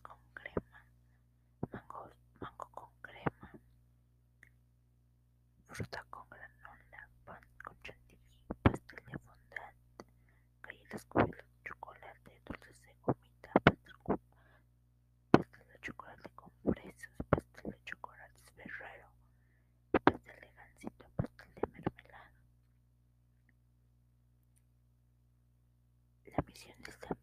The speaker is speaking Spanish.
con crema, mango, mango con crema, fruta con granola, pan con chantilly, pastel de fondant, galletas con chocolate, dulces de gomita, pastel, pastel de chocolate con fresas, pastel de chocolate ferrero, pastel de gansito, pastel de mermelada. La misión de esta